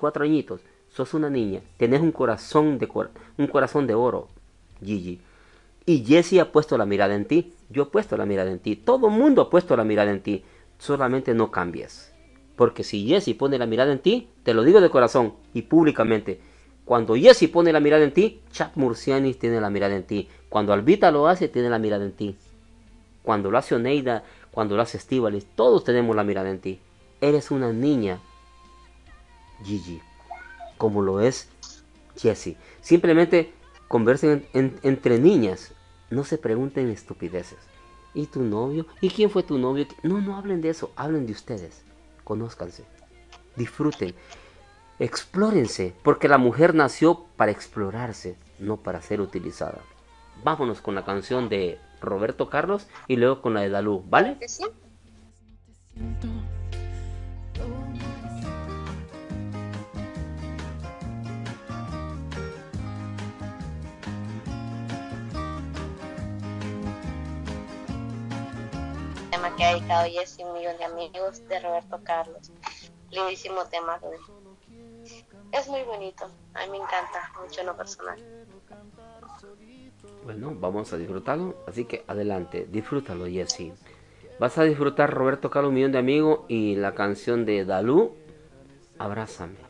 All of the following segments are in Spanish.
cuatro añitos, sos una niña, tenés un corazón de, un corazón de oro, Gigi. Y Jesse ha puesto la mirada en ti, yo he puesto la mirada en ti, todo el mundo ha puesto la mirada en ti, solamente no cambies. Porque si Jesse pone la mirada en ti, te lo digo de corazón y públicamente, cuando Jesse pone la mirada en ti, Chad Murcianis tiene la mirada en ti. Cuando Albita lo hace, tiene la mirada en ti. Cuando lo hace Oneida, cuando lo hace Estivalis, todos tenemos la mirada en ti. Eres una niña, Gigi, como lo es Jessie. Simplemente conversen entre niñas. No se pregunten estupideces. ¿Y tu novio? ¿Y quién fue tu novio? No, no hablen de eso. Hablen de ustedes. Conózcanse. Disfruten. Explórense. Porque la mujer nació para explorarse, no para ser utilizada. Vámonos con la canción de Roberto Carlos y luego con la de Dalú, ¿vale? Sí. Que ha dedicado Jessy, un millón de amigos de Roberto Carlos. Lindísimo tema, Es muy bonito, a mí me encanta mucho en lo personal. Bueno, vamos a disfrutarlo. Así que adelante, disfrútalo, Jesse. Vas a disfrutar Roberto Carlos, un millón de amigos y la canción de Dalú, Abrázame.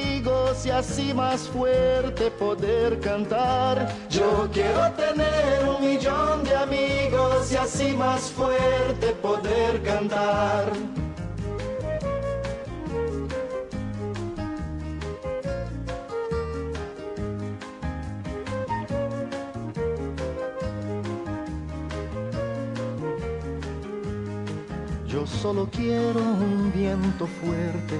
y así más fuerte poder cantar. Yo quiero tener un millón de amigos y así más fuerte poder cantar. Yo solo quiero un viento fuerte,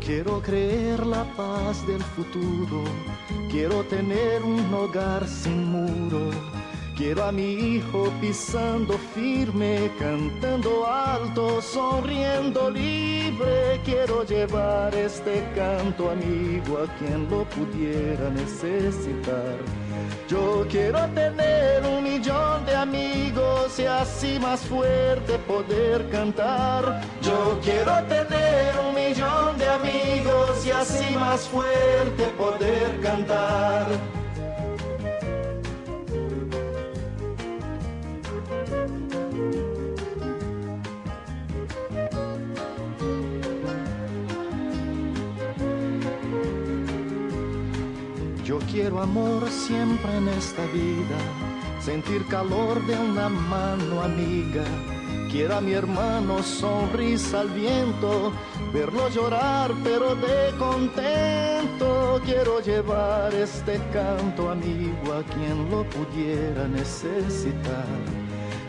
Quiero creer la paz del futuro, quiero tener un hogar sin muro. Quiero a mi hijo pisando firme, cantando alto, sonriendo libre. Quiero llevar este canto amigo a quien lo pudiera necesitar. Yo quiero tener un millón y así más fuerte poder cantar. Yo quiero tener un millón de amigos y así más fuerte poder cantar. Yo quiero amor siempre en esta vida, sentir calor de una mano amiga. Quiero a mi hermano sonrisa al viento, verlo llorar pero de contento. Quiero llevar este canto amigo a quien lo pudiera necesitar.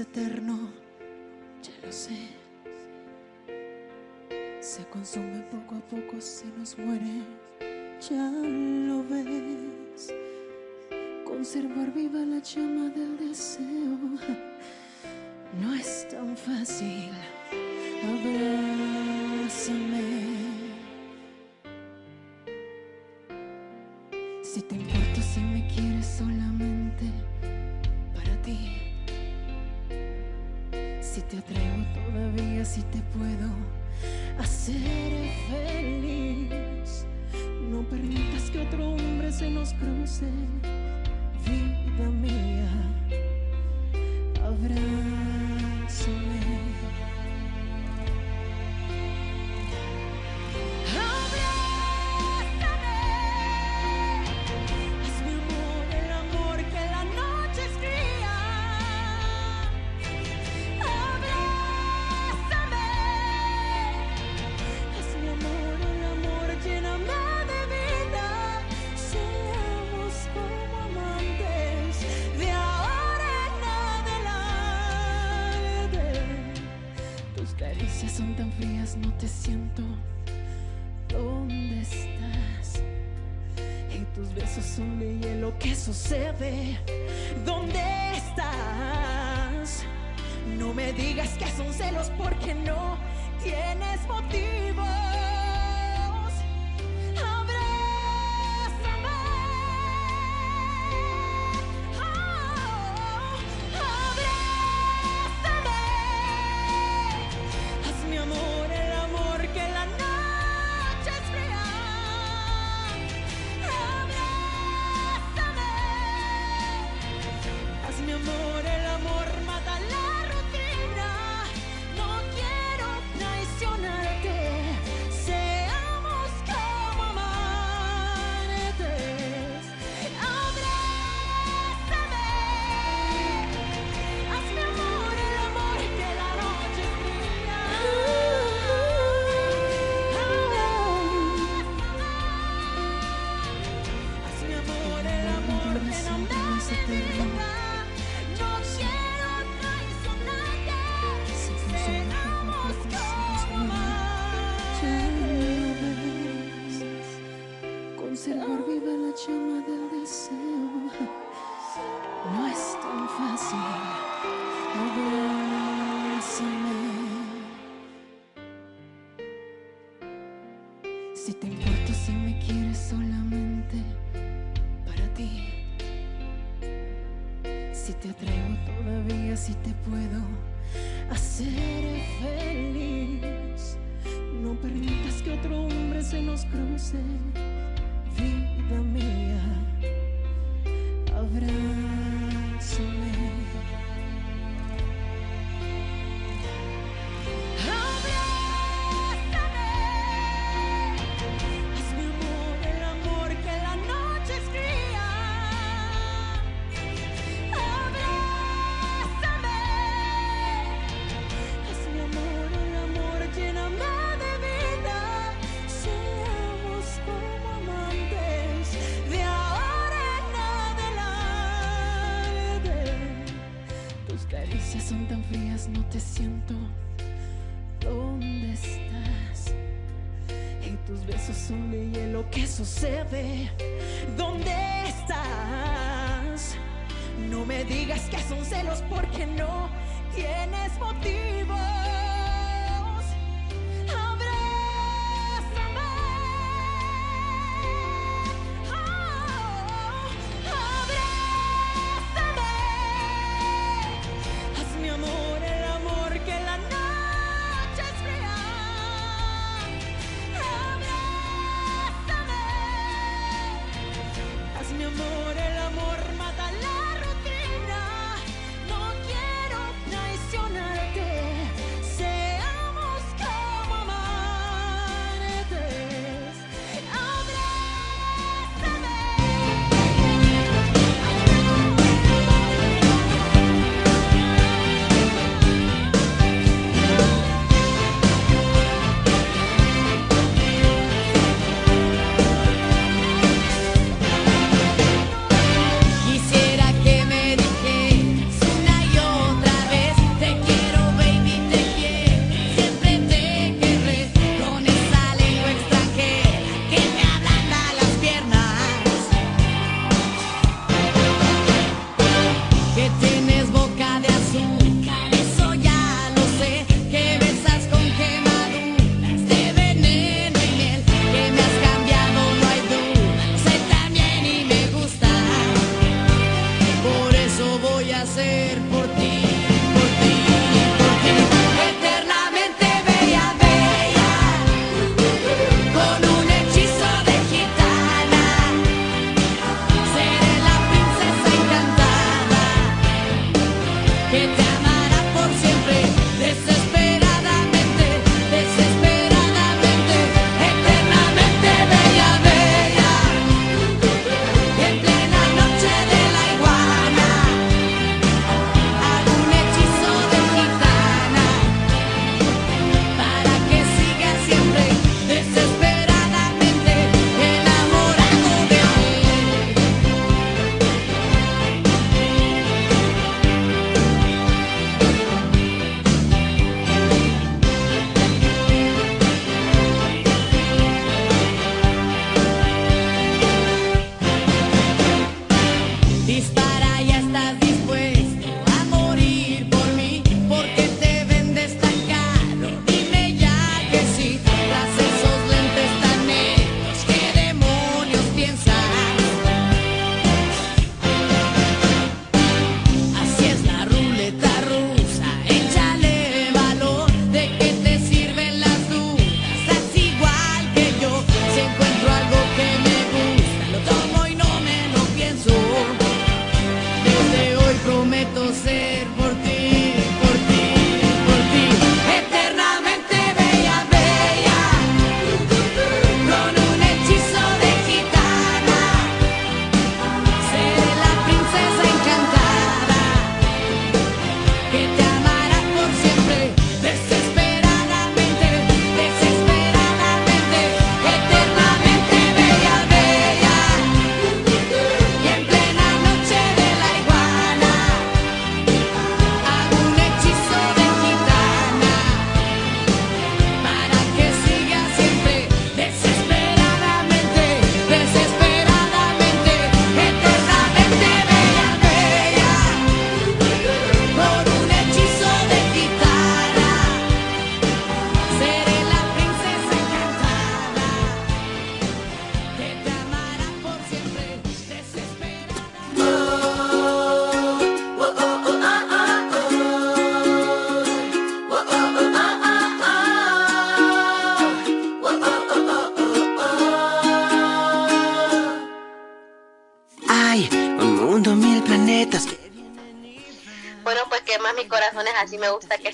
eterno, ya lo sé. Se consume poco a poco, se nos muere, ya lo ves. Conservar viva la llama del deseo no es tan fácil. Abrázame. Si te importo, si me quieres solamente para ti. Si te atrevo todavía, si te puedo hacer feliz. No permitas que otro hombre se nos cruce, vida mía. Abrázame. Porque no tienes motivos.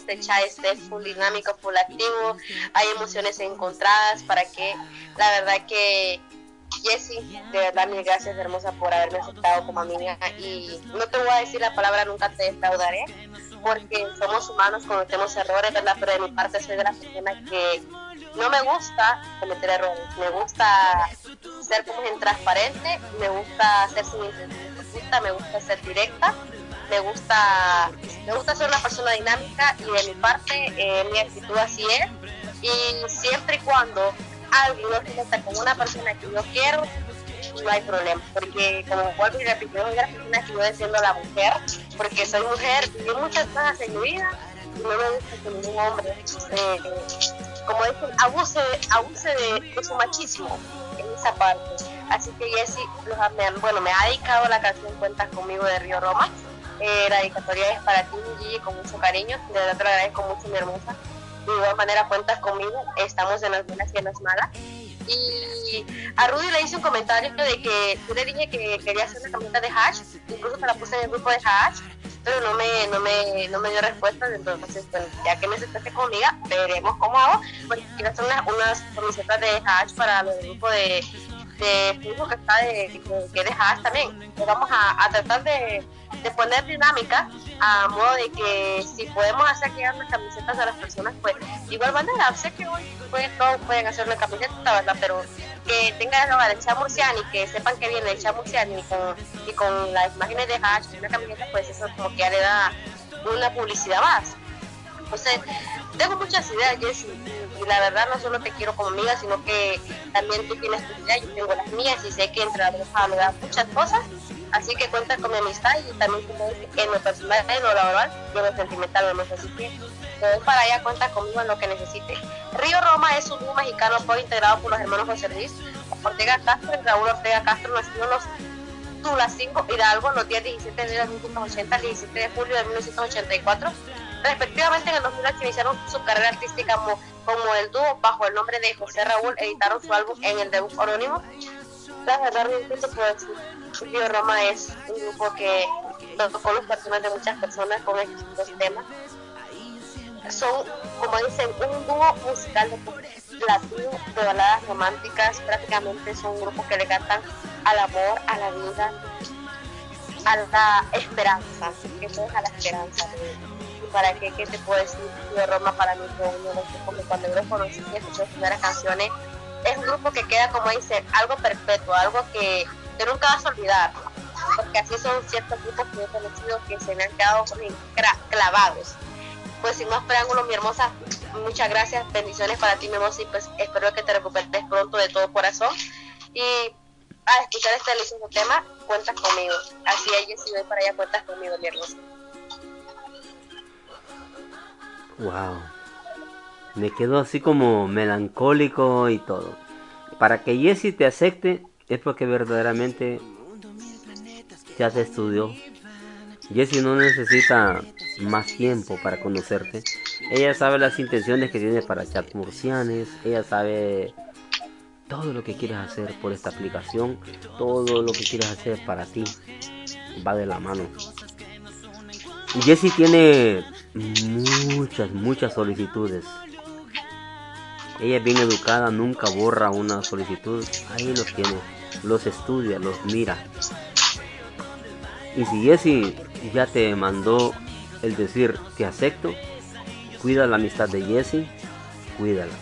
Este chat esté full dinámico, full activo, hay emociones encontradas para que la verdad que Jessie, de verdad mil gracias hermosa por haberme aceptado como amiga y no te voy a decir la palabra nunca te defraudaré porque somos humanos, cometemos errores, ¿verdad? Pero de mi parte soy de las personas que no me gusta cometer errores, me gusta ser como en transparente, me gusta ser sin me gusta ser directa, me gusta, me gusta ser una persona dinámica y de mi parte eh, mi actitud así es y siempre y cuando alguien no se meta con una persona que yo quiero, no hay problema, porque como vuelvo y repito, soy la persona que yo siendo la mujer porque soy mujer, y muchas cosas en mi vida y no me gusta que ningún hombre, eh, como dicen, abuse, abuse de, su machismo en esa parte. Así que Jessy, bueno, me ha dedicado la canción Cuentas conmigo de Río Roma. Eh, la dedicatoria es para ti, Gigi, con mucho cariño. De verdad te lo agradezco mucho, mi hermosa. De igual manera, cuentas conmigo. Estamos en las buenas y en las malas. Y a Rudy le hice un comentario de que yo le dije que quería hacer una camiseta de hash, incluso se la puse en el grupo de hash, pero no me, no me, no me dio respuesta, entonces bueno, ya que me sentaste conmigo, veremos cómo hago, pues quiero hacer unas camisetas de hash para el grupo de, de Facebook que está de, que de hash también. vamos a, a tratar de, de, poner dinámica a modo de que si podemos hacer llegar las camisetas a las personas, pues igual manera, sé que hoy pues, todos pueden hacer una camiseta. Pero que tengan la de Chamurciani, que sepan que viene el Chamurciani y con, y con las imágenes de hash y una camiseta, pues eso como que ya le da una publicidad más. Entonces, tengo muchas ideas, Jessy, y la verdad no solo te quiero como amiga, sino que también tú tienes tus ideas, yo tengo las mías y sé que entre las dos me dan muchas cosas, así que cuentas con mi amistad y también en lo personal, en lo laboral y en lo sentimental, no te para allá, cuenta conmigo en lo que necesite. Río Roma es un mexicano fue integrado por los hermanos José Luis Ortega Castro y Raúl Ortega Castro, nacidos los Tula 5 Hidalgo los días 17 de enero de 1980 y 17 de julio de 1984 Respectivamente, en el 2008 iniciaron su carrera artística como, como el dúo bajo el nombre de José Raúl, editaron su álbum en el debut anónimo. La verdad, Río Roma es un grupo que tocó los corazones de muchas personas con estos temas. Son, como dicen, un dúo musical de latino, de baladas románticas, prácticamente son un grupo que le cantan al amor, a la vida, a la esperanza, eso es a la esperanza para qué, qué te puedo decir, de Roma para mí fue que cuando yo conocí y escuché sus primeras canciones, es un grupo que queda, como dice, algo perpetuo, algo que, que nunca vas a olvidar, porque así son ciertos grupos que he conocido que se me han quedado clavados. Pues sin más preámbulos, mi hermosa, muchas gracias, bendiciones para ti, mi hermosa, y pues espero que te recuperes pronto de todo corazón. Y a escuchar este delicioso tema, cuentas conmigo. Así es, si voy para allá, cuentas conmigo, mi hermosa. Wow. Me quedo así como melancólico y todo. Para que Jessie te acepte es porque verdaderamente ya se estudió. Jessie no necesita más tiempo para conocerte. Ella sabe las intenciones que tiene para chat murcianes. Ella sabe todo lo que quieres hacer por esta aplicación. Todo lo que quieres hacer para ti. Va de la mano. Jessie tiene muchas, muchas solicitudes. Ella es bien educada, nunca borra una solicitud. Ahí los tiene, los estudia, los mira. Y si Jessie ya te mandó el decir te acepto, cuida la amistad de Jessie, cuídala.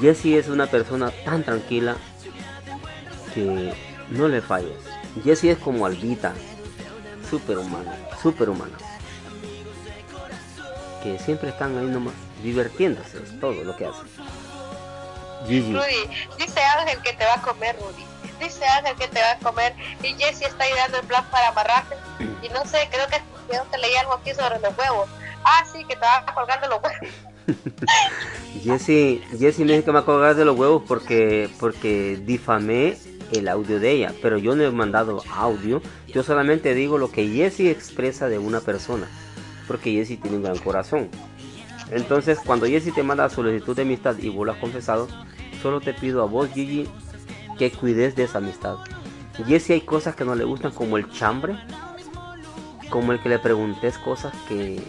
Jessie es una persona tan tranquila que no le falles. Jessie es como Albita, super humana, super humana que siempre están ahí nomás divirtiéndose, es todo lo que hacen. Rudy, dice Ángel que te va a comer, Rudy. Dice Ángel que te va a comer y Jesse está ideando el plan para amarrarte. Y no sé, creo que, creo que leí algo aquí sobre los huevos. Ah, sí, que te va de los huevos. Jesse, Jesse me dice que me va a colgar de los huevos porque, porque difamé el audio de ella, pero yo no he mandado audio, yo solamente digo lo que Jesse expresa de una persona porque Jesse tiene un gran corazón. Entonces, cuando Jesse te manda solicitud de amistad y vos lo has confesado, solo te pido a vos, Gigi, que cuides de esa amistad. Jesse hay cosas que no le gustan, como el chambre, como el que le preguntes cosas que.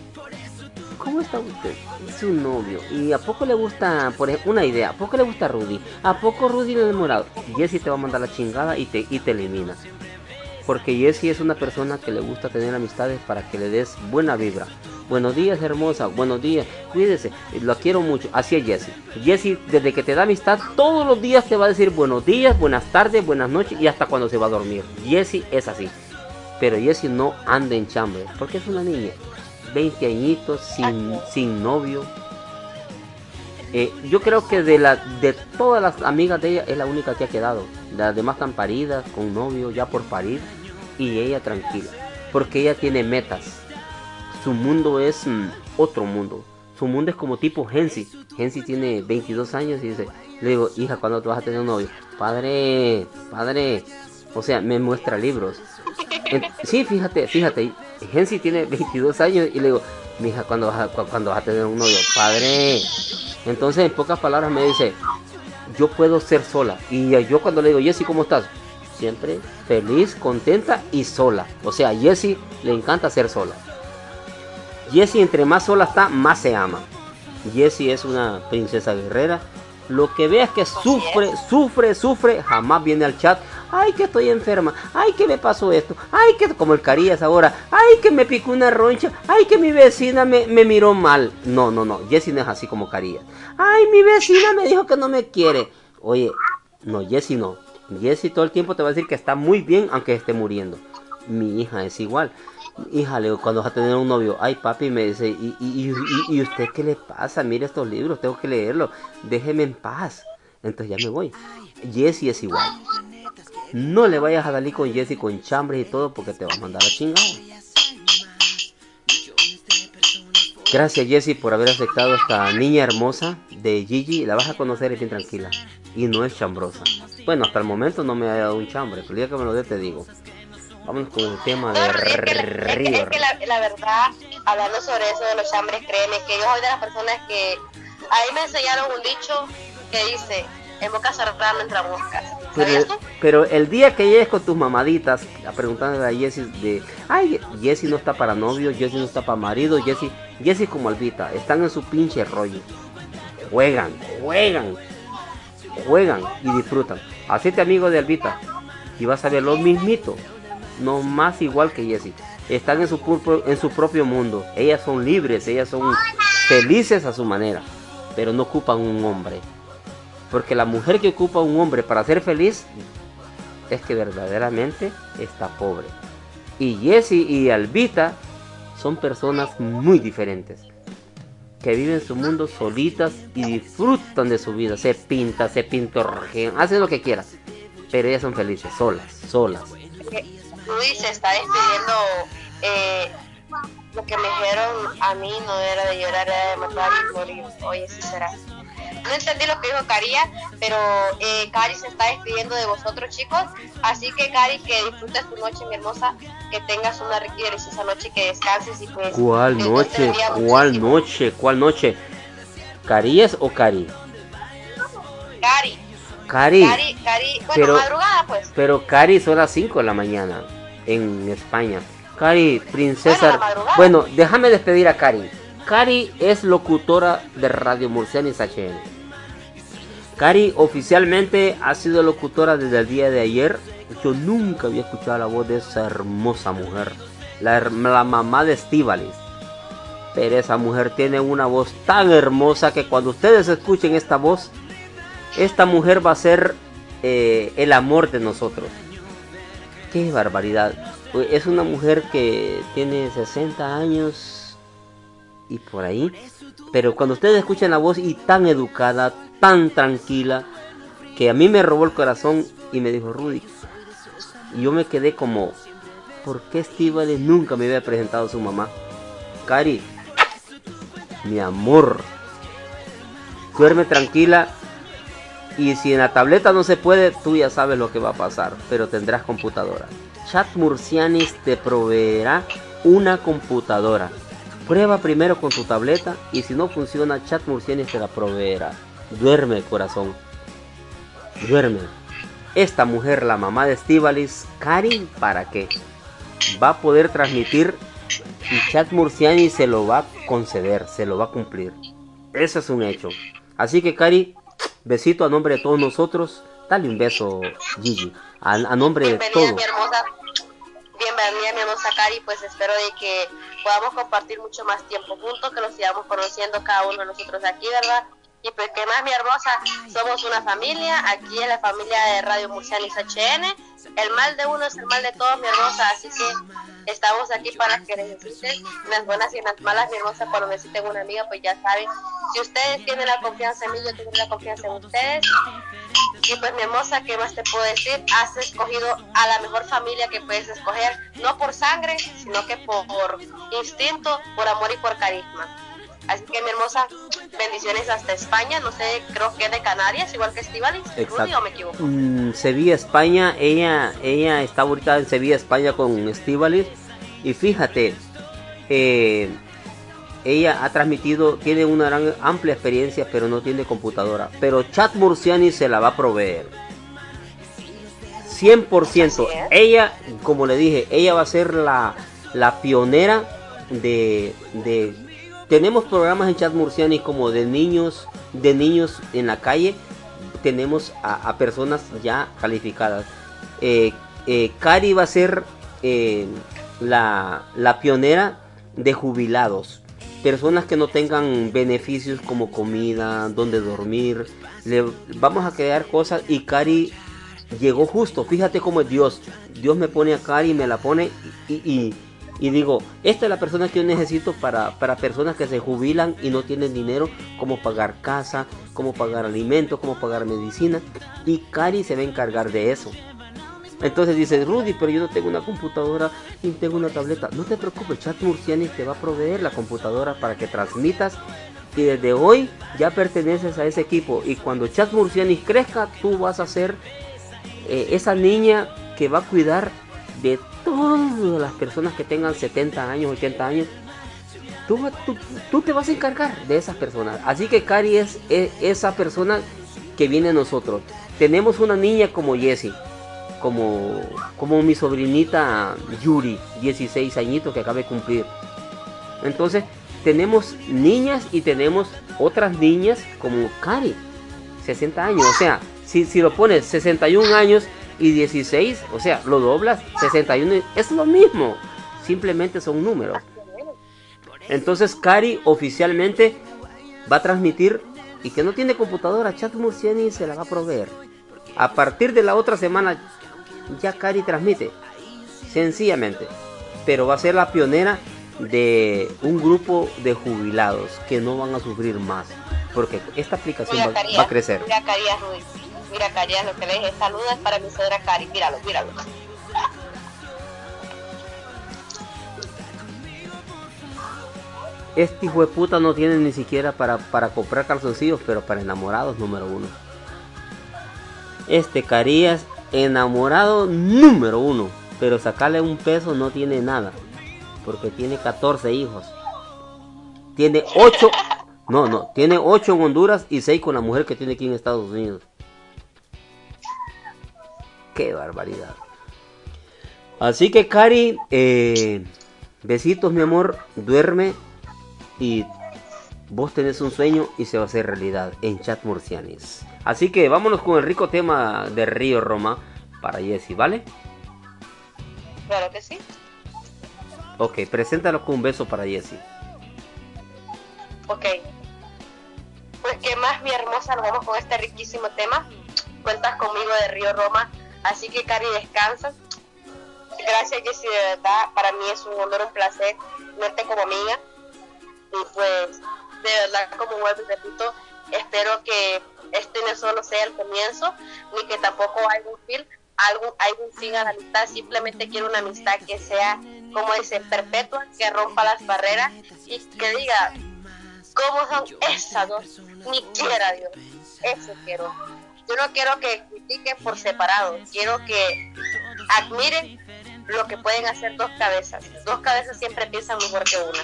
¿Cómo está usted? Su novio. ¿Y a poco le gusta, por ejemplo, una idea? ¿A poco le gusta Rudy? ¿A poco Rudy le enamorado? Jesse te va a mandar la chingada y te, y te elimina. Porque Jessie es una persona que le gusta tener amistades para que le des buena vibra. Buenos días, hermosa. Buenos días. Cuídese. Lo quiero mucho. Así es Jessie. Jessie, desde que te da amistad, todos los días te va a decir buenos días, buenas tardes, buenas noches y hasta cuando se va a dormir. Jessie es así. Pero Jessie no anda en chambre. Porque es una niña. 20 añitos, sin, sin novio. Eh, yo creo que de, la, de todas las amigas de ella es la única que ha quedado. Las demás están paridas, con novio, ya por parir. Y ella tranquila. Porque ella tiene metas. Su mundo es mm, otro mundo. Su mundo es como tipo Hensi. Hensi tiene 22 años y dice, le digo, hija, ¿cuándo tú vas a tener un novio? Padre, padre. O sea, me muestra libros. sí, fíjate, fíjate. Hensi tiene 22 años y le digo, mi hija, ¿cuándo vas, a, ¿cuándo vas a tener un novio? Padre. Entonces, en pocas palabras me dice, yo puedo ser sola. Y yo cuando le digo, Jessy, ¿cómo estás? Siempre feliz, contenta y sola. O sea, a Jessie le encanta ser sola. Jessie entre más sola está, más se ama. Jessie es una princesa guerrera. Lo que veas que sufre, sufre, sufre, jamás viene al chat. Ay, que estoy enferma. Ay, que me pasó esto. Ay, que como el Carías ahora. Ay, que me picó una roncha. Ay, que mi vecina me, miró mal. No, no, no. Jessie no es así como Carías. Ay, mi vecina me dijo que no me quiere. Oye, no, Jessie no. Jessie todo el tiempo te va a decir que está muy bien aunque esté muriendo. Mi hija es igual hija, le cuando vas a tener un novio, ay papi, me dice, ¿y, y, y, usted qué le pasa? Mire estos libros, tengo que leerlos, déjeme en paz. Entonces ya me voy. Jessie es igual. No le vayas a salir con Jessie con chambres y todo porque te va a mandar a chingar. Gracias Jessie por haber aceptado a esta niña hermosa de Gigi. La vas a conocer y bien tranquila. Y no es chambrosa. Bueno, hasta el momento no me ha dado un chambre, pero el día que me lo dé te digo. Vamos con el tema de que, la, verdad, hablando sobre eso de los chambres, créeme que yo soy de las personas que ahí me enseñaron un dicho que dice, en boca cerrada no entra. Pero, pero, el día que llegues con tus mamaditas a preguntarle a Jessie de, ay, Jessie no está para novio, Jessie no está para marido, Jessie, Jessie como Albita, están en su pinche rollo. Juegan, juegan, juegan y disfrutan. Hacete amigo de Albita y vas a ver lo mismito no más igual que Jessie. Están en su, en su propio mundo. Ellas son libres, ellas son felices a su manera, pero no ocupan un hombre. Porque la mujer que ocupa un hombre para ser feliz es que verdaderamente está pobre. Y Jessie y Albita son personas muy diferentes. Que viven su mundo solitas y disfrutan de su vida. Se pinta, se pintorrean, hacen lo que quieran. Pero ellas son felices, solas, solas. Luis se está despidiendo. Eh, lo que me dijeron a mí no era de llorar, era de matar y morir. Oye, sí será. No entendí lo que dijo Caría, pero eh, Cari se está despidiendo de vosotros, chicos. Así que, Cari, que disfrutes tu noche, mi hermosa. Que tengas una rica y deliciosa noche, que descanses y pues. ¿Cuál noche? ¿Cuál noche? ¿Cuál noche? ¿Caríes o Cari? Cari. Cari. Cari, Cari. Bueno, pero, madrugada, pues. Pero Cari son las 5 de la mañana en España. Cari, princesa. Bueno, déjame despedir a Cari. Cari es locutora de Radio Murcianis HN. Cari oficialmente ha sido locutora desde el día de ayer. Yo nunca había escuchado la voz de esa hermosa mujer. La, mamá de Estivalis. Pero esa mujer tiene una voz tan hermosa que cuando ustedes escuchen esta voz, esta mujer va a ser eh, el amor de nosotros qué barbaridad. Es una mujer que tiene 60 años y por ahí. Pero cuando ustedes escuchan la voz y tan educada, tan tranquila, que a mí me robó el corazón y me dijo, Rudy, y yo me quedé como, ¿por qué Estivales nunca me había presentado a su mamá? Cari, mi amor, duerme tranquila y si en la tableta no se puede, tú ya sabes lo que va a pasar, pero tendrás computadora. Chat Murcianis te proveerá una computadora. Prueba primero con tu tableta y si no funciona, Chat Murcianis te la proveerá. Duerme, corazón. Duerme. Esta mujer, la mamá de Estivalis, Cari, ¿para qué? Va a poder transmitir y Chat Murciani se lo va a conceder, se lo va a cumplir. Eso es un hecho. Así que, Cari, Besito a nombre de todos nosotros. Dale un beso, Gigi. A, nombre de todos. Mi hermosa, bienvenida, mi hermosa Cari. Pues espero de que podamos compartir mucho más tiempo juntos, que nos sigamos conociendo cada uno de nosotros aquí, ¿verdad? Y pues que más, mi hermosa, somos una familia, aquí en la familia de Radio Murcianis HN. el mal de uno es el mal de todos, mi hermosa, así que estamos aquí para que necesiten las buenas y las malas, mi hermosa, cuando necesiten una amiga, pues ya saben, si ustedes tienen la confianza en mí, yo tengo la confianza en ustedes, y pues mi hermosa, ¿qué más te puedo decir? Has escogido a la mejor familia que puedes escoger, no por sangre, sino que por, por instinto, por amor y por carisma. Así que mi hermosa, bendiciones hasta España, no sé, creo que de Canarias, igual que Estivalis, Rudy o me equivoco. Mm, Sevilla, España, ella, ella está ahorita en Sevilla, España con Estivalis. Y fíjate, eh, ella ha transmitido, tiene una gran amplia experiencia, pero no tiene computadora. Pero Chat Murciani se la va a proveer. 100%. Ella, como le dije, ella va a ser la, la pionera de, de tenemos programas en Chat Murciani como de niños, de niños en la calle. Tenemos a, personas ya calificadas. Eh, eh, Cari va a ser eh, la, la pionera de jubilados. Personas que no tengan beneficios como comida, donde dormir. Le, vamos a crear cosas y Cari llegó justo. Fíjate cómo es Dios. Dios me pone a Cari, me la pone y digo, esta es la persona que yo necesito para, para personas que se jubilan y no tienen dinero, como pagar casa, como pagar alimentos, como pagar medicina. Y Cari se va a encargar de eso. Entonces dice, Rudy, pero yo no tengo una computadora ni tengo una tableta. No te preocupes, Chat Murciani te va a proveer la computadora para que transmitas. Y desde hoy ya perteneces a ese equipo. Y cuando Chat Murciani crezca, tú vas a ser eh, esa niña que va a cuidar de todas las personas que tengan 70 años, 80 años, tú, tú, te vas a encargar de esas personas. Así que Cari es, esa persona que viene a nosotros. Tenemos una niña como Jessie, como, como mi sobrinita Yuri, 16 añitos que acaba de cumplir. Entonces, tenemos niñas y tenemos otras niñas como Cari, 60 años. O sea, si, si lo pones 61 años, y 16, o sea, lo doblas, 61, es lo mismo, simplemente son números. Entonces Cari oficialmente va a transmitir y que no tiene computadora, Chat Murciani se la va a proveer. A partir de la otra semana ya Cari transmite, sencillamente, pero va a ser la pionera de un grupo de jubilados que no van a sufrir más, porque esta aplicación va, a crecer. Mira, Cari, lo que le dije. Saludos para mi suegra Cari. Míralo, míralo. Este hijo de puta no tiene ni siquiera para, para comprar calzoncillos, pero para enamorados número uno. Este Carías, enamorado número uno. Pero sacarle un peso no tiene nada. Porque tiene 14 hijos. Tiene 8. No, no. Tiene 8 en Honduras y 6 con la mujer que tiene aquí en Estados Unidos. Qué barbaridad. Así que Cari, eh, besitos mi amor, duerme y vos tenés un sueño y se va a hacer realidad en Chat Murcianis. Así que vámonos con el rico tema de Río Roma para Jessy, ¿vale? Claro que sí. Ok, preséntalo con un beso para Jessy. Ok. Pues que más mi hermosa, nos vamos con este riquísimo tema. Cuentas conmigo de Río Roma Así que Cari, descansa. Gracias Jessy, de verdad, para mí es un honor, un placer verte como amiga. Y pues, de verdad, como vuelvo y repito, espero que este no solo sea el comienzo, ni que tampoco haya un fin, algo, hay un fin a la amistad, simplemente quiero una amistad que sea, como dice, perpetua, que rompa las barreras y que diga, ¿cómo son esas dos? Ni quiera Dios, eso quiero yo no quiero que critiquen por separado, quiero que admiren lo que pueden hacer dos cabezas. Dos cabezas siempre piensan mejor que una.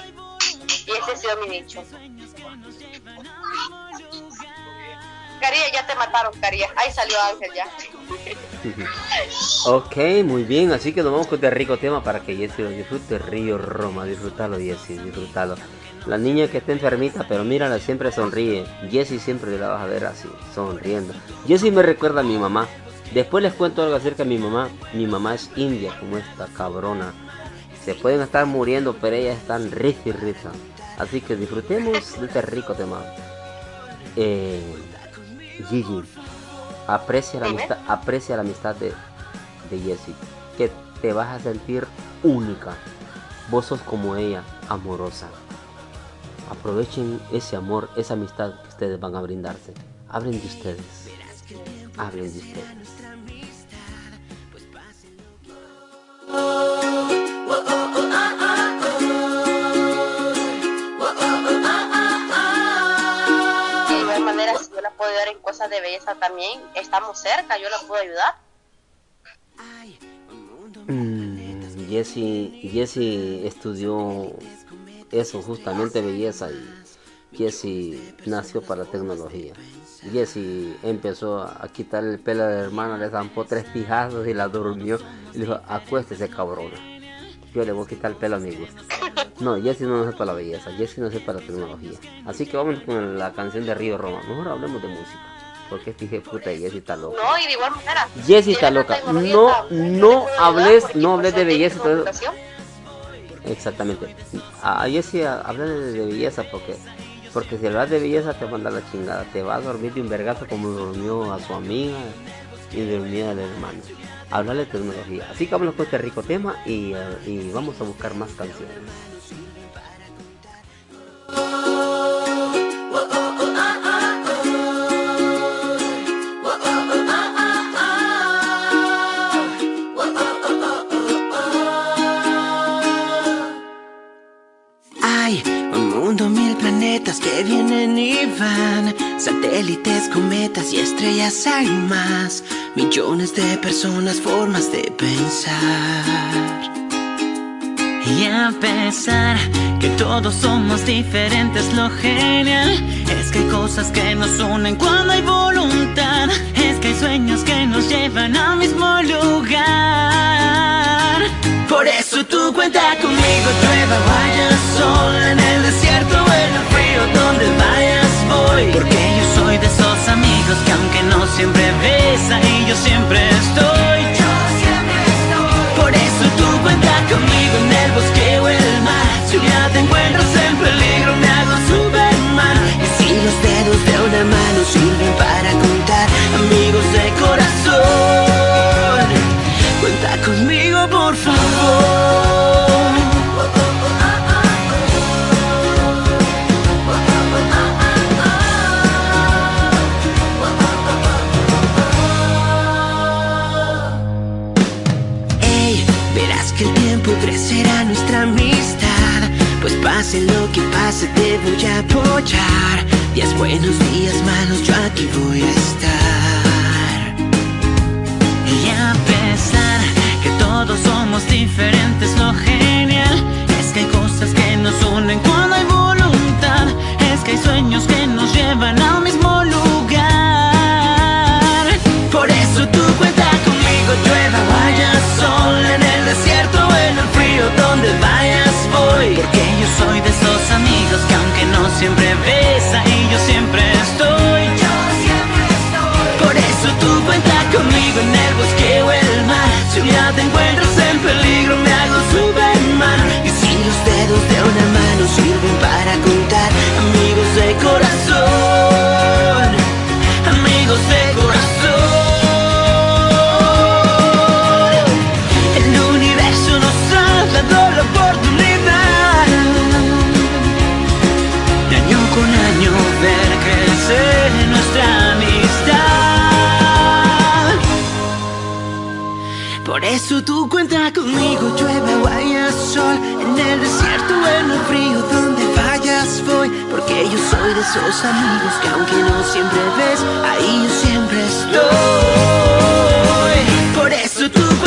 Y ese ha sido mi dicho. Caría, ya te mataron, Caría. Ahí salió Ángel ya. ok, muy bien. Así que nos vamos con este rico tema para que Jessy lo disfrute. Río Roma, disfrútalo, Jessy, disfrútalo. La niña que está enfermita, pero mírala, siempre sonríe. Jessie siempre la vas a ver así, sonriendo. Jessie me recuerda a mi mamá. Después les cuento algo acerca de mi mamá. Mi mamá es india, como esta cabrona. Se pueden estar muriendo, pero ellas están risa y risa. Así que disfrutemos de este rico tema. Eh, Gigi, aprecia la amistad, aprecia la amistad de, de Jessie, que te vas a sentir única. Vos sos como ella, amorosa. Aprovechen ese amor, esa amistad que ustedes van a brindarse. Hablen de ustedes. Hablen de ustedes. De igual manera, si yo la puedo ayudar en cosas de belleza también, estamos cerca, yo la puedo ayudar. Mm, Jessie, Jessie estudió eso, justamente belleza, y Jessie nació para tecnología. Jessie empezó a quitar el pelo de la hermana, le zampó tres pijazos y la durmió. Y le dijo, acuéstese cabrona. Yo le voy a quitar el pelo a mi gusto. No, Jessie no nace para la belleza, Jessie nace para la tecnología. Así que vamos con la canción de Río Roma. Mejor hablemos de música. Porque este hijo de puta de Jessie está loca. No, y de igual manera. Jessie si está loca. No, no hables, no hables de belleza. Exactamente. A Jessie habla de, de belleza porque porque si hablas de belleza te manda la chingada. Te va a dormir de un vergazo como durmió a su amiga y dormía al hermano. Hablar de tecnología. Así que vámonos con este rico tema y, eh, y vamos a buscar más canciones. Planetas que vienen y van. Satélites, cometas y estrellas hay más. Millones de personas, formas de pensar. Y a pesar que todos somos diferentes, lo genial es que hay cosas que nos unen cuando hay voluntad. Es que hay sueños que nos llevan al mismo lugar. Tú cuenta conmigo, llueva, vaya sol en el desierto en el frío, donde vayas voy. Porque yo soy de esos amigos que aunque no siempre ves, ahí yo siempre estoy. Voy a apoyar. Días buenos, días malos, yo aquí voy a estar. Y a pesar que todos somos diferentes, lo genial es que hay cosas que nos unen cuando hay voluntad. Es que hay sueños que nos llevan al mismo lugar. Por eso tú cuenta conmigo, llueva, vaya sol en el desierto en el frío, donde vayas voy. Porque yo soy de que aunque no siempre ves, ahí yo siempre estoy. Por eso tú cuenta conmigo en el bosque o el mar. Si un día te encuentras en peligro, me hago Superman. Y si los dedos de una mano sirven para contar, amigos de corazón, eso tú cuenta conmigo, llueve o haya sol, en el desierto o en el frío, donde vayas voy, porque yo soy de esos amigos que aunque no siempre ves, ahí yo siempre estoy. Por eso tú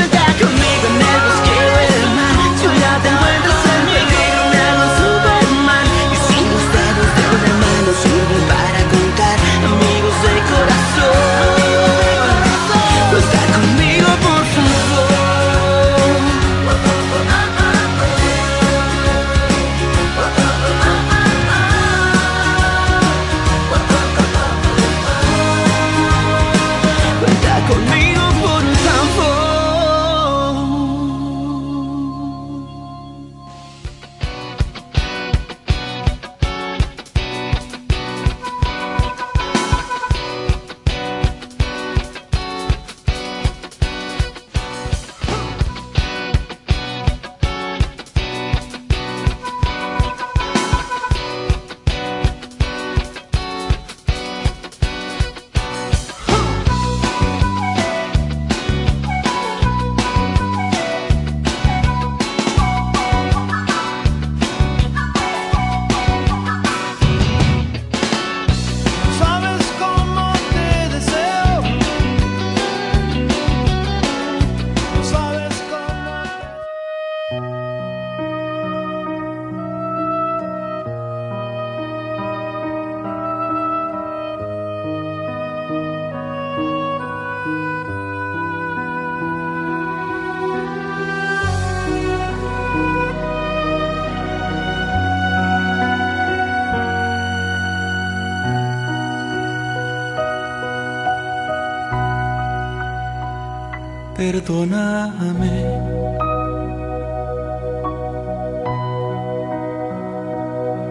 perdóname.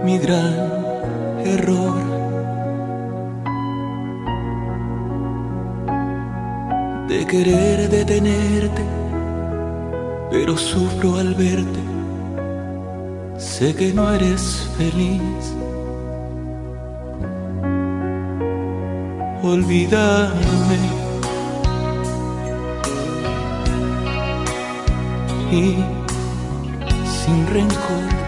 Mi gran error. De querer detenerte, pero sufro al verte. Sé que no eres feliz. Olvídame. Y sin rencor.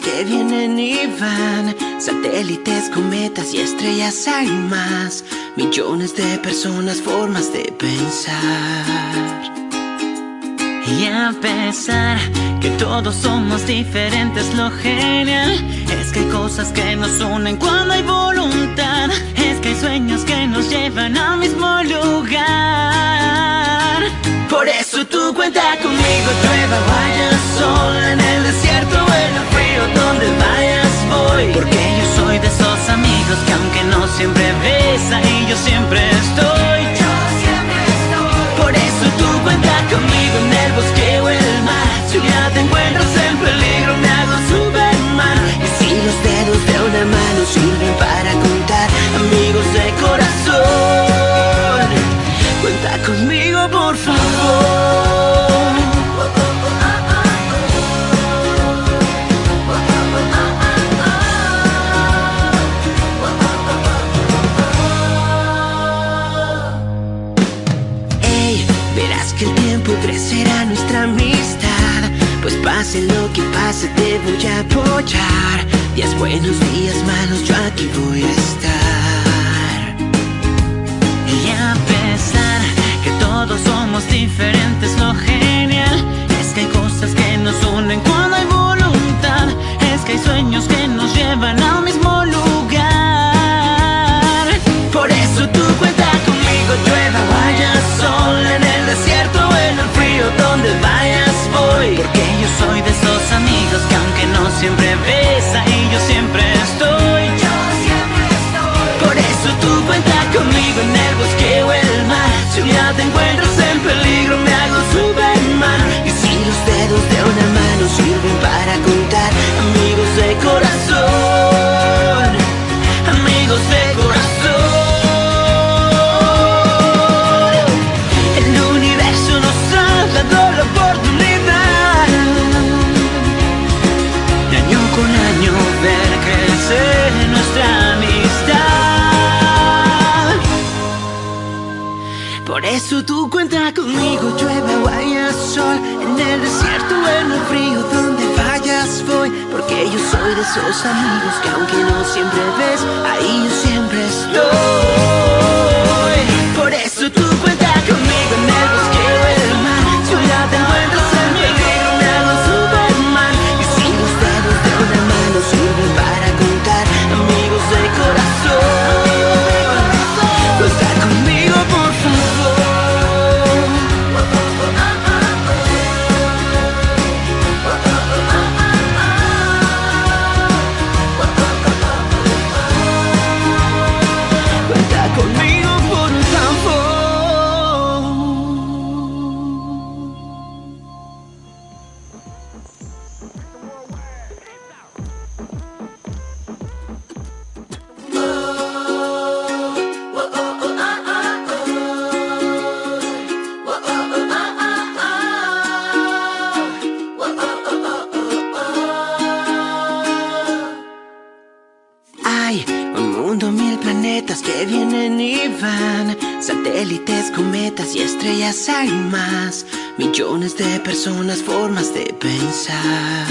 Que vienen y van. Satélites, cometas y estrellas hay más. Millones de personas, formas de pensar. Y a pesar que todos somos diferentes, lo genial es que hay cosas que nos unen cuando hay voluntad. Es que hay sueños que nos llevan al mismo lugar. Por eso tú cuenta conmigo, llueva, vaya sol, en el desierto o en el frío, donde vayas voy. Porque yo soy de esos amigos que aunque no siempre ves, ahí yo siempre estoy. Si un día te encuentras en peligro, me hago Superman. Y si los dedos de una mano sirven para contar amigos te voy a apoyar. Días buenos, días malos, yo aquí voy a estar. Y a pesar que todos somos diferentes, lo genial es que hay cosas que nos unen cuando hay voluntad. Es que hay sueños que nos llevan al mismo lugar. Por eso tú cuenta conmigo, llueva, vaya sol, en el desierto en el frío, donde vayas voy. Porque yo soy de Te encuentras en peligro, me hago Superman. Y si los dedos de una mano sirven para contar amigos de corazón, yo soy de esos amigos que aunque no siempre ves, ahí yo siempre estoy. Por eso tú cuenta conmigo en el bosque hay más. Millones de personas, formas de pensar.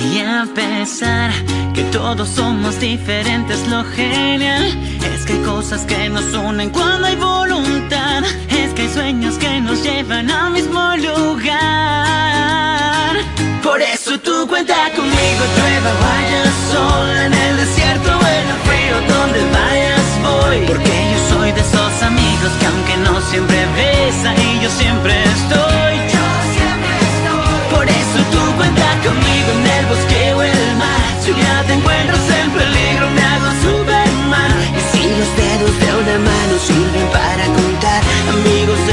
Y a pesar que todos somos diferentes, lo genial es que hay cosas que nos unen cuando hay voluntad. Es que hay sueños que nos llevan al mismo lugar. Por eso tú cuenta conmigo, llueva, vaya sol, en el desierto en el frío, donde vayas porque yo soy de esos amigos que aunque no siempre ves, ahí yo siempre estoy. Yo siempre estoy. Por eso tú cuenta conmigo en el bosque o el mar. Si un día te encuentras en peligro, me hago Superman. Y si los dedos de una mano sirven para contar, amigos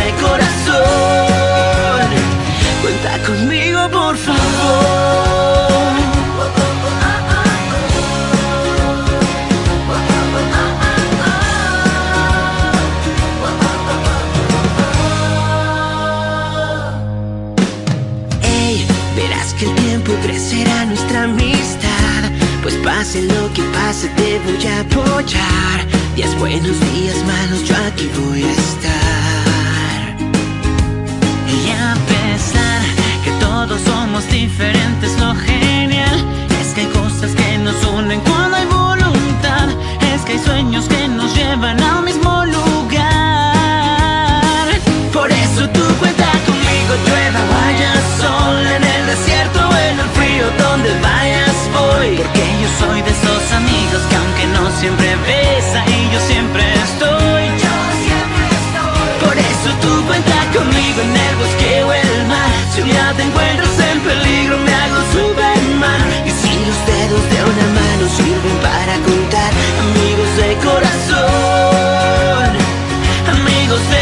tiempo crecerá nuestra amistad. Pues pase lo que pase te voy a apoyar. Días buenos, días malos, yo aquí voy a estar. Y a pesar que todos somos diferentes, lo genial es que hay cosas que nos unen cuando hay voluntad. Es que hay sueños que nos llevan al mismo siempre ves, ahí yo siempre estoy. Por eso tú cuenta conmigo en el bosque o el Si un día te encuentras en peligro me hago Superman Y si los dedos de una mano sirven para contar Amigos de corazón Amigos de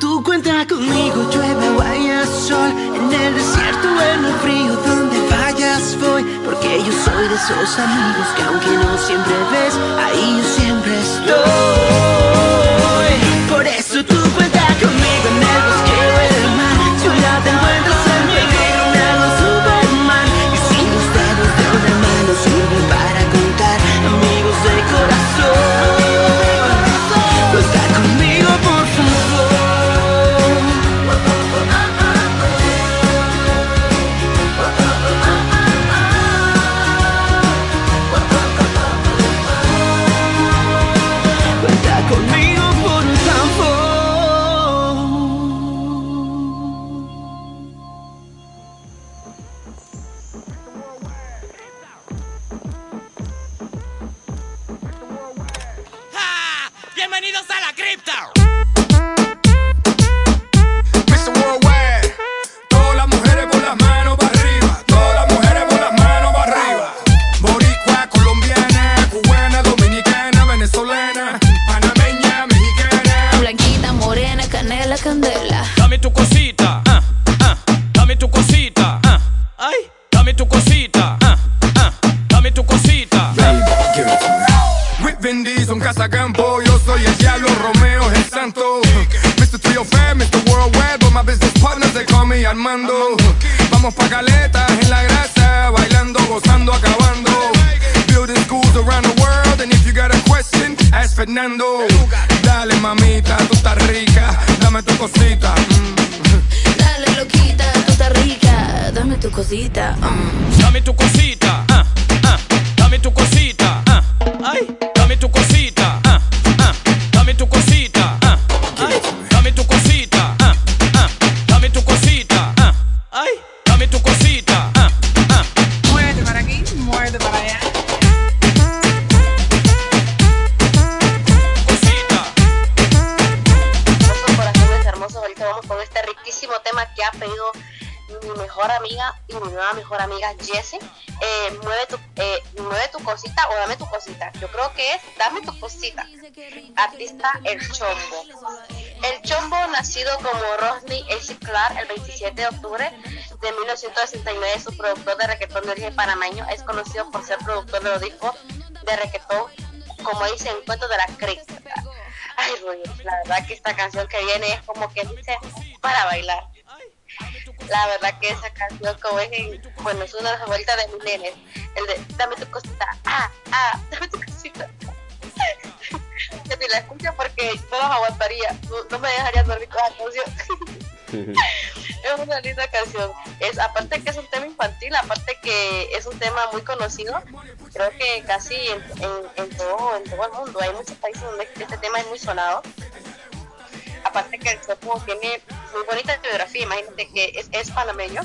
Tú cuenta conmigo, llueve o haya sol En el desierto o en el frío, donde vayas voy Porque yo soy de esos amigos que aunque no siempre ves Ahí yo siempre estoy. Por eso tú cuenta conmigo en el bosque o el mar Si un día te encuentras El Chombo. El Chombo, nacido como Rosny A.C. Clark el 27 de octubre de 1969, su productor de reggaetón de origen panameño, es conocido por ser productor de los discos de reggaetón, como dice Encuentro de la Cripta. Ay, Ruy, la verdad que esta canción que viene es como que dice para bailar. La verdad que esa canción como es, en- bueno, es una de de mis. El de dame tu cosita, ah, ah, dame tu cosita. Que si la escucho porque no los aguantaría, no, no me dejaría dormir con la canción. es una linda canción. Es aparte que es un tema infantil, aparte que es un tema muy conocido, creo que casi en, en- en todo, en todo el mundo hay muchos países donde este tema es muy sonado. Aparte que el Chopo tiene muy bonita biografía, imagínate que es, es panameño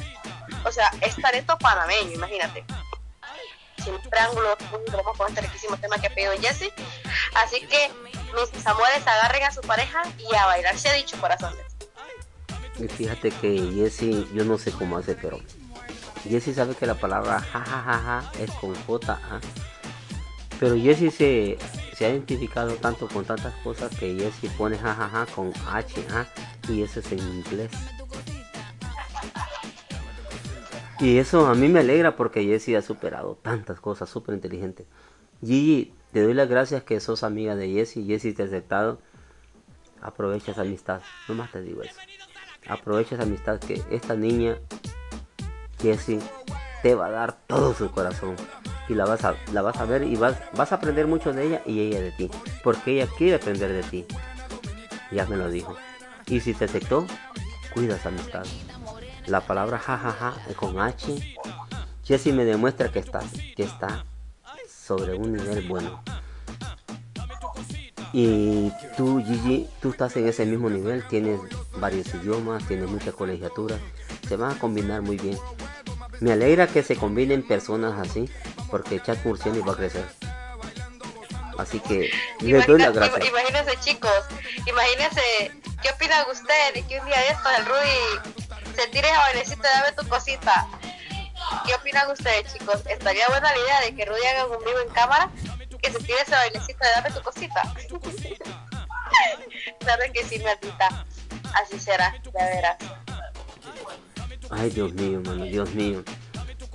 o sea, es talento panameño, imagínate. Sin preámbulos, vamos con este riquísimo tema que ha pedido Jesse. Así que, mis amores, agarren a su pareja y a bailar, se ha dicho corazones. Y fíjate que Jesse, yo no sé cómo hace, pero Jesse sabe que la palabra jajajaja es con J. ¿ah? Pero Jesse se, se ha identificado tanto con tantas cosas que Jesse pone jajaja con H ¿ah? y eso es en inglés. Y eso a mí me alegra porque Jesse ha superado tantas cosas, súper inteligente. Gigi, te doy las gracias que sos amiga de Jesse, Jesse te ha aceptado. Aprovecha esa amistad, nomás te digo eso. Aprovecha esa amistad que esta niña, Jessie, te va a dar todo su corazón. Y la vas a, la vas a ver y vas, vas a aprender mucho de ella y ella de ti. Porque ella quiere aprender de ti. Ya me lo dijo. Y si te aceptó, cuida esa amistad. La palabra jajaja con H. Jessie me demuestra que está, que está sobre un nivel bueno. Y tú, Gigi, tú estás en ese mismo nivel, tienes varios idiomas, tienes mucha colegiatura, se van a combinar muy bien. Me alegra que se combinen personas así, porque Chat Murciani va a crecer. Así que les doy las gracias. Imagínense chicos, imagínense, ¿qué opinan ustedes de que un día de estos el Rudy se tire a bailecito de dame tu cosita? ¿Qué opinan ustedes chicos? ¿Estaría buena la idea de que Rudy haga un vivo en cámara? Que se tire ese bailecito de dame tu cosita. Sabes que sí, maldita. Así será, ya verás. Ay, Dios mío, mano, Dios mío.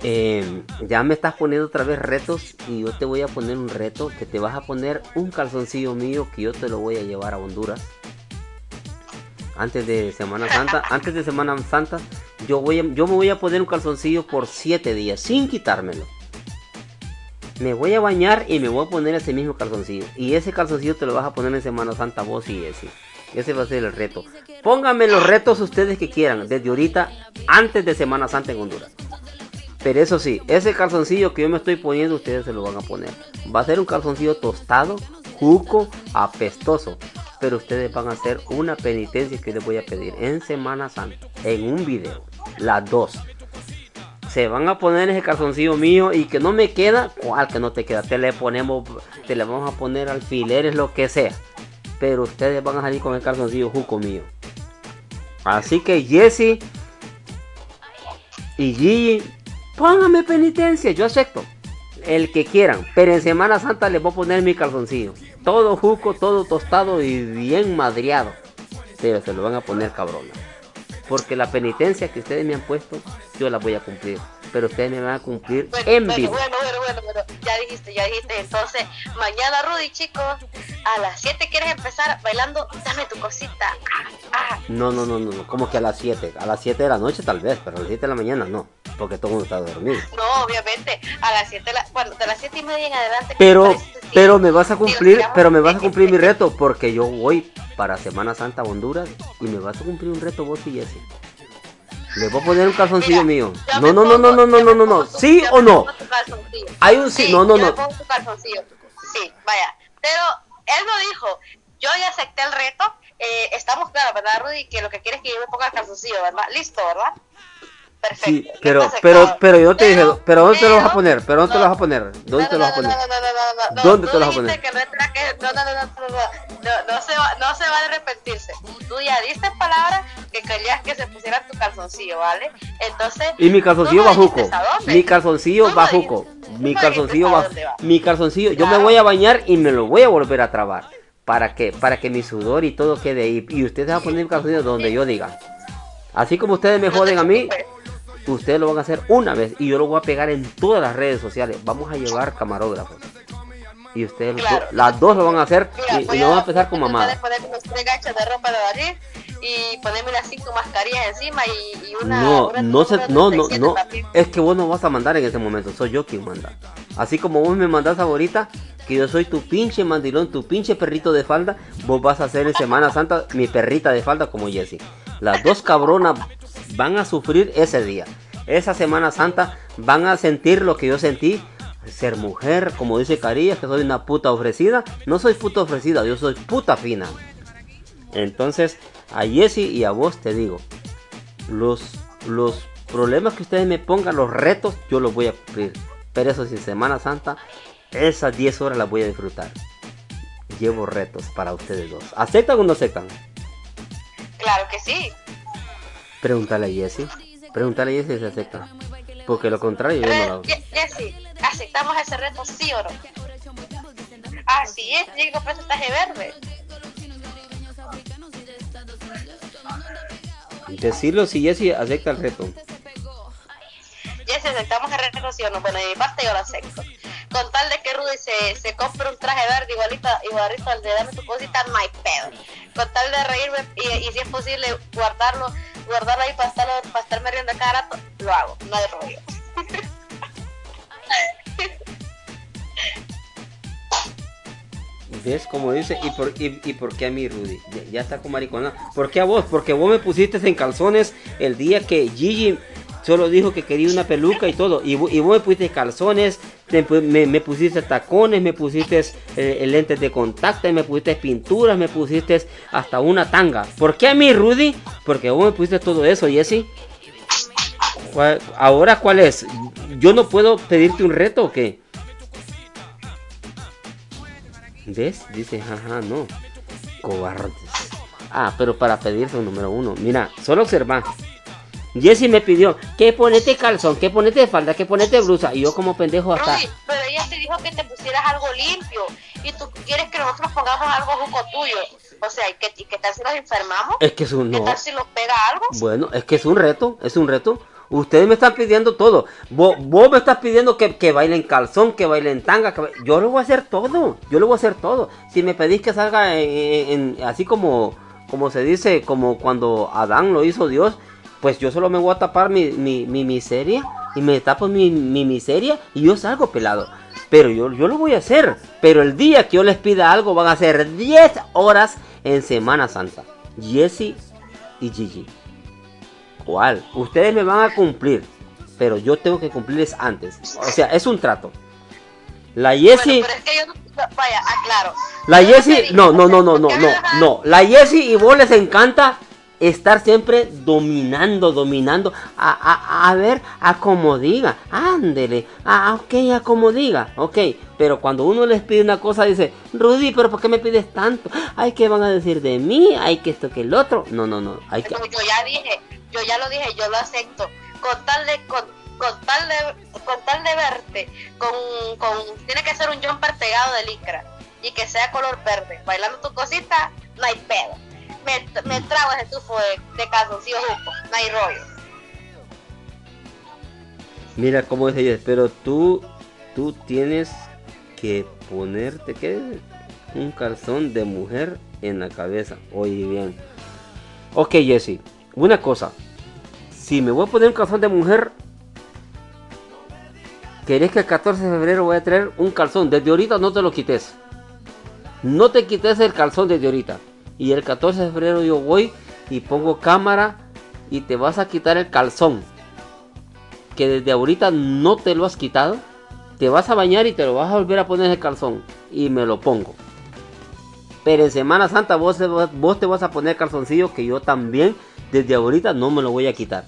Eh, ya me estás poniendo otra vez retos y yo te voy a poner un reto que te vas a poner un calzoncillo mío que yo te lo voy a llevar a Honduras. Antes de Semana Santa, antes de Semana Santa, yo voy yo me voy a poner un calzoncillo por 7 días sin quitármelo. Me voy a bañar y me voy a poner ese mismo calzoncillo. Y ese calzoncillo te lo vas a poner en Semana Santa vos y ese. Ese va a ser el reto. Pónganme los retos ustedes que quieran, desde ahorita, antes de Semana Santa en Honduras. Pero eso sí, ese calzoncillo que yo me estoy poniendo, ustedes se lo van a poner. Va a ser un calzoncillo tostado, juco, apestoso. Pero ustedes van a hacer una penitencia que les voy a pedir en Semana Santa, en un video. Las dos. Se van a poner ese calzoncillo mío y que no me queda, ¿cuál que no te queda? Te le ponemos, te le vamos a poner alfileres, lo que sea pero ustedes van a salir con el calzoncillo juco mío. Así que Jesse y Gigi, pónganme penitencia, yo acepto. El que quieran, pero en Semana Santa les voy a poner mi calzoncillo. Todo juco, todo tostado y bien madriado. Pero se lo van a poner cabrón. Porque la penitencia que ustedes me han puesto, yo la voy a cumplir pero ustedes me van a cumplir en vivo. Bueno, bueno, bueno, bueno, ya dijiste, ya dijiste. Entonces, mañana, Rudy, chicos, a las 7 quieres empezar bailando, dame tu cosita. Ah, ah. No, no, no, no, como que a las 7. A las 7 de la noche tal vez, pero a las 7 de la mañana no, porque todo el mundo está dormido. No, obviamente, a las 7 la, bueno, de las siete y media en adelante. Pero, me pero me vas a cumplir, pero me vas a cumplir mi reto, porque yo voy para Semana Santa a Honduras y me vas a cumplir un reto vos y Jessy. Le voy a poner un calzoncillo mío. No, no, no, no, no, no, no, no, no. ¿Sí o no? Hay un sí, no, no, no. Sí, vaya. Pero él no dijo, yo ya acepté el reto. Eh, estamos claros, ¿verdad, Rudy? Que lo que quieres es que yo me ponga el calzoncillo, ¿verdad? Listo, ¿verdad? Perfecto. Sí, pero, pero, pero yo te dije, pero ¿dónde te lo vas a poner? ¿Pero dónde te lo vas a poner? ¿Dónde te lo vas a poner? ¿Dónde te lo vas a poner? No, no, no, no, no, no, se va, no se va a arrepentirse. Tú ya diste palabra que querías que se pusiera tu calzoncillo, ¿vale? Entonces. Y mi calzoncillo bajuco. Mi calzoncillo bajuco. Mi calzoncillo va. Mi calzoncillo. Yo me voy a bañar y me lo voy a volver a trabar. ¿Para que Para que mi sudor y todo quede ahí. Y ustedes van a poner mi calzoncillo donde yo diga. Así como ustedes me joden a mí, ustedes lo van a hacer una vez y yo lo voy a pegar en todas las redes sociales. Vamos a llevar camarógrafos. Y ustedes, las dos lo van a hacer y, no van a empezar con mamá. de ropa de y ponerme unas cinco mascarillas encima y, una. No, no, se, no, no, no. Es que vos no vas a mandar en ese momento, soy yo quien manda. Así como vos me mandás ahorita, que yo soy tu pinche mandilón, tu pinche perrito de falda, vos vas a hacer en Semana Santa mi perrita de falda como Jessie. Las dos cabronas van a sufrir ese día. Esa Semana Santa van a sentir lo que yo sentí. Ser mujer, como dice Carillas, que soy una puta ofrecida. No soy puta ofrecida, yo soy puta fina. Entonces, a Jesse y a vos te digo, los, los Problemas que ustedes me pongan, los retos, yo los voy a cumplir. Pero eso sin Semana Santa, esas 10 horas las voy a disfrutar. Llevo retos para ustedes dos. ¿Aceptan o no aceptan? Claro que sí. Pregúntale a Jessie. Pregúntale a Jessie si acepta. Porque lo contrario yo no lo hago. Jessy, ¿aceptamos ese reto sí o no? Así es, que comprar su traje verde. Decirlo si Jessie acepta el reto. Jessy, ¿aceptamos el reto sí o no? Bueno, de mi parte yo lo acepto. Con tal de que Rudy se, se compre un traje verde igualito, igualito al de Dame tu cosita, hay pedo. Con tal de reírme y, y si es posible guardarlo, guardarlo ahí para, estarlo, para estarme riendo cada rato, lo hago, no hay rollo. ¿Ves cómo dice? ¿Y por, y, y por qué a mí, Rudy? Ya, ya está con maricona. ¿Por qué a vos? Porque vos me pusiste en calzones el día que Gigi solo dijo que quería una peluca y todo. Y, vo- y vos me pusiste calzones, me, pusiste tacones, me pusiste eh, lentes de contacto, me pusiste pinturas, me pusiste hasta una tanga. ¿Por qué a mí, Rudy? Porque vos me pusiste todo eso, Jesse. ¿Cuál- Ahora, ¿cuál es? ¿Yo no puedo pedirte un reto o qué? ¿Ves? Dice, jaja, no. Cobardes. Ah, pero para pedirse un número uno. Mira, solo observa. Jessy me pidió que ponete calzón, que ponete falda, que ponete blusa. Y yo como pendejo hasta... Rudy, pero ella te dijo que te pusieras algo limpio y tú quieres que nosotros pongamos algo jugo tuyo. O sea, ¿y qué, y qué tal si nos enfermamos? Es que es un... ¿Qué No. tal si nos pega algo? Bueno, es que es un reto, es un reto. Ustedes me están pidiendo todo. Vos, vos me estás pidiendo que, que bailen calzón, que bailen tanga. Que ba- Yo lo voy a hacer todo. Yo lo voy a hacer todo. Si me pedís que salga en, en- así como, como se dice, como cuando Adán lo hizo Dios, pues yo solo me voy a tapar mi, mi, mi miseria y me tapo mi, mi miseria y yo salgo pelado. Pero yo, yo lo voy a hacer. Pero el día que yo les pida algo van a ser 10 horas en Semana Santa. Jesse y Gigi. ¿Cuál? Ustedes me van a cumplir, pero yo tengo que cumplirles antes. O sea, es un trato. La Jessie, Pero es que yo no, no, vaya, aclaro. la Jessie, no, no, no, no, no, no, no. La Jessie y vos les encanta estar siempre dominando, dominando. A, a, a ver, a como diga, ándele, ah, ok, a como diga, ok. Pero cuando uno les pide una cosa, dice, Rudy, pero ¿por qué me pides tanto? Ay, ¿qué van a decir de mí? Ay, que esto, que el otro. No, no, no, hay que... Yo ya dije, yo ya lo dije, yo lo acepto. Con tal de, con, con tal de, con tal de verte, con, con, tiene que ser un jumper pegado de licra y que sea color verde. Bailando tu cosita, no hay pedo. Me, me trago ese tufo de, de calzoncillo juco, no hay rollo. Mira cómo dice ella, pero tú, tú tienes que ponerte. Un calzón de mujer en la cabeza. Oye, bien. Ok, Jesse, una cosa. Si me voy a poner un calzón de mujer, ¿querés que el 14 de febrero voy a traer un calzón? Desde ahorita no te lo quites. No te quites el calzón desde ahorita. Y el 14 de febrero yo voy y pongo cámara y te vas a quitar el calzón que desde ahorita no te lo has quitado, te vas a bañar y te lo vas a volver a poner el calzón y me lo pongo. Pero en Semana Santa vos, te vas- vos te vas a poner calzoncillo que yo también desde ahorita no me lo voy a quitar.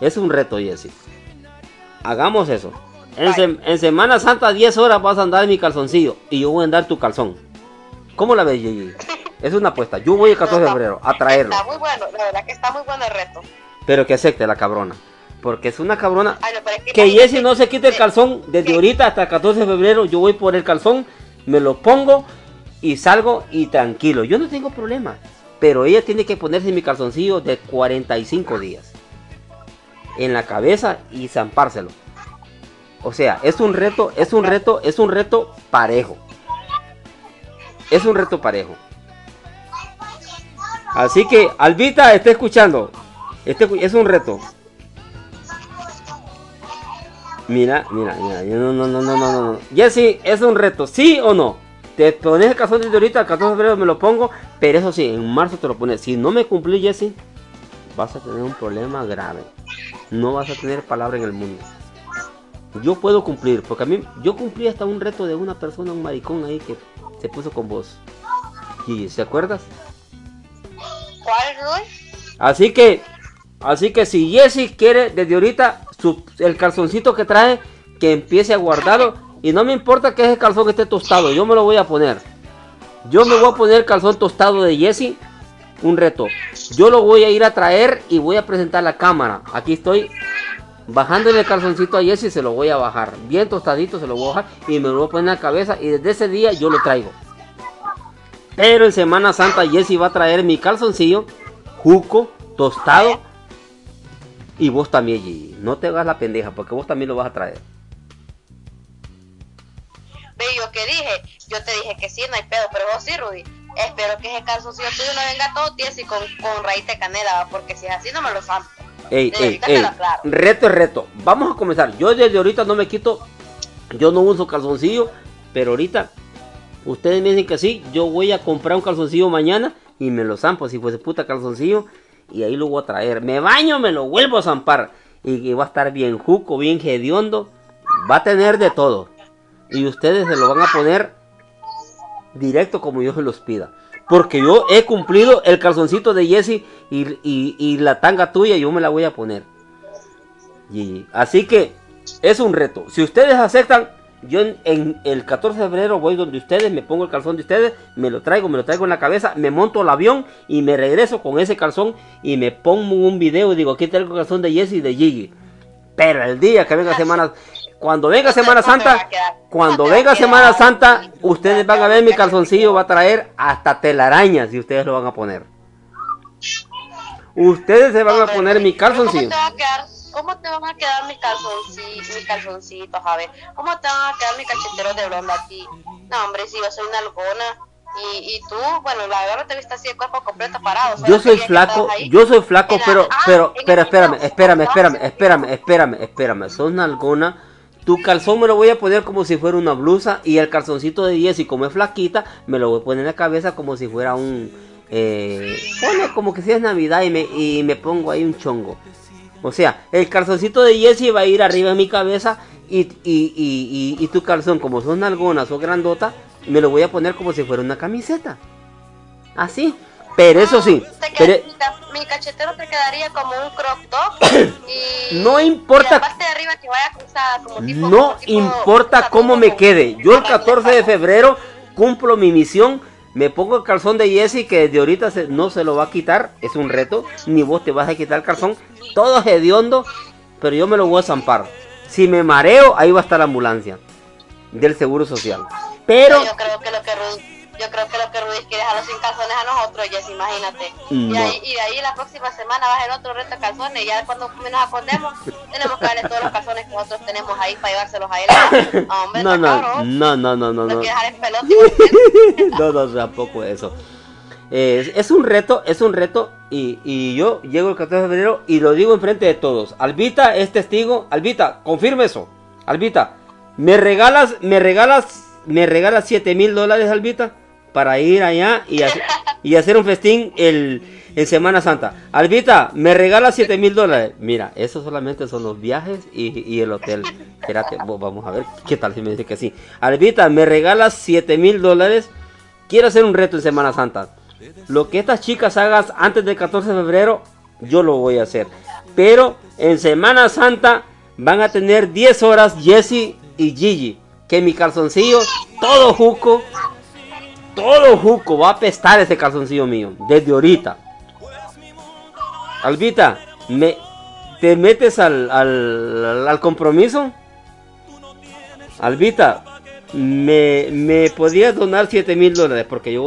Es un reto, Jessy. Hagamos eso. En, sem- en Semana Santa 10 horas vas a andar en mi calzoncillo y yo voy a andar tu calzón. ¿Cómo la ves, Gigi? Es una apuesta. Yo voy el 14 de febrero a traerlo. Está muy bueno, la verdad que está muy bueno el reto. Pero que acepte la cabrona. Porque es una cabrona Ay, no, pero es que que Jessy no se quite el calzón desde ahorita hasta el 14 de febrero. Yo voy por el calzón, me lo pongo y salgo y tranquilo. Yo no tengo problema. Pero ella tiene que ponerse mi calzoncillo de 45 días en la cabeza y zampárselo. O sea, es un reto, es un reto, es un reto parejo. Es un reto parejo. Así que, Albita, está escuchando. Este es un reto. Mira, mira, mira, no, no, no, no, no, no. Jessy, es un reto, ¿sí o no? Te pones el calzón desde ahorita, el 14 de febrero me lo pongo, pero eso sí, en marzo te lo pones. Si no me cumplí, Jessy, vas a tener un problema grave. No vas a tener palabra en el mundo. Yo puedo cumplir, porque a mí, yo cumplí hasta un reto de una persona, un maricón ahí que se puso con vos. Gigi, ¿se acuerdas? Así que, Así que si Jesse quiere desde ahorita su- el calzoncito que trae, que empiece a guardarlo. Y no me importa que ese calzón esté tostado, yo me lo voy a poner. Yo me voy a poner el calzón tostado de Jesse. Un reto. Yo lo voy a ir a traer y voy a presentar la cámara. Aquí estoy bajándole el calzoncito a Jesse, se lo voy a bajar. Bien tostadito, se lo voy a bajar y me lo voy a poner en la cabeza. Y desde ese día yo lo traigo. Pero en Semana Santa Jesse va a traer mi calzoncillo, juco, tostado. Y vos también, Gigi. No te hagas la pendeja, porque vos también lo vas a traer. Ve, yo que dije, yo te dije que sí, no hay pedo, pero vos sí, Rudy. Espero que ese calzoncillo tuyo no venga todo tieso y con, con raíz de canela, porque si es así no me lo zampo. Ey, ey, ey. aclaro. Reto es reto. Vamos a comenzar. Yo desde ahorita no me quito. Yo no uso calzoncillo. Pero ahorita, ustedes me dicen que sí. Yo voy a comprar un calzoncillo mañana y me lo zampo. Si fuese puta calzoncillo. Y ahí lo voy a traer. Me baño, me lo vuelvo a zampar. Y, va a estar bien juco, bien hediondo. Va a tener de todo. Y ustedes se lo van a poner directo como yo se los pida. Porque yo he cumplido el calzoncito de Jesse y la tanga tuya, yo me la voy a poner. Y, así que es un reto. Si ustedes aceptan, yo en, en el 14 de febrero voy donde ustedes, me pongo el calzón de ustedes, me lo traigo, me lo traigo en la cabeza, me monto al avión y me regreso con ese calzón y me pongo un video y digo, aquí tengo el calzón de Jesse y de Gigi. Pero el día que venga Semana, cuando venga Semana Santa, cuando venga Semana Santa, ustedes van a ver mi calzoncillo va a traer hasta telarañas y ustedes lo van a poner. Ustedes se van a poner mi ¿Cómo calzoncillo. te va a quedar? ¿Cómo te van a quedar mis calzoncitos, mis calzoncitos, a ver? ¿Cómo te van a quedar mis cacheteros de blonda aquí? No, hombre, si yo soy una algona. Y, y tú, bueno, la verdad no te viste así de cuerpo completo parado. Yo soy flaco, yo soy flaco, pero, ah, pero, pero espérame, espérame, espérame, espérame, espérame, espérame, sos nalgona. Tu calzón me lo voy a poner como si fuera una blusa y el calzoncito de Jessy como es flaquita, me lo voy a poner en la cabeza como si fuera un, eh, como que si es Navidad y me, y me pongo ahí un chongo. O sea, el calzoncito de Jessy va a ir arriba de mi cabeza y, y, y, y, tu calzón, como son nalgonas o grandota, me lo voy a poner como si fuera una camiseta. Así. Pero eso sí, queda- pero- mi, ca- mi cachetero te quedaría como un crop top. Y, No importa- la parte de arriba que vaya cruzada como tipo. no como tipo- importa cómo me quede. Yo el 14 de febrero cumplo mi misión. Me pongo el calzón de Jesse que de ahorita se- no se lo va a quitar. Es un reto. Ni vos te vas a quitar el calzón. Todo es hediondo. Pero yo me lo voy a zampar. Si me mareo, ahí va a estar la ambulancia. Del Seguro Social. Pero... Yo creo que lo que yo creo que lo que Rudy quiere dejarlo sin calzones a nosotros, Jess, imagínate. No. Y, ahí, y de ahí la próxima semana va a ser otro reto de calzones. Y ya cuando nos acordemos, tenemos que darle todos los calzones que nosotros tenemos ahí para llevárselos a él. Ah, hombre, No, no, cabrón. no, no, no, no, no. quiere dejar en pelota. igual no, no, tampoco eso. Eh, es, es un reto, es un reto. Y, y yo llego el 14 de febrero y lo digo enfrente de todos. Albita es testigo. Albita, confirme eso. Albita, ¿me regalas, me regalas, me regalas 7 mil dólares, Albita? Para ir allá y, hacer- y hacer un festín el, en Semana Santa. Albita, ¿me regalas 7 mil dólares? Mira, eso solamente son los viajes y, el hotel. Espérate, vamos a ver qué tal si me dice que sí. Albita, ¿me regalas 7 mil dólares? Quiero hacer un reto en Semana Santa. Lo que estas chicas hagas antes del 14 de febrero, yo lo voy a hacer. Pero en Semana Santa van a tener 10 horas Jesse y Gigi. Que mi calzoncillo, todo juco, todo juco, va a apestar ese calzoncillo mío. Desde ahorita. Albita, me, ¿te metes al, al, al- compromiso? Albita, me, me podías donar 7 mil dólares porque yo voy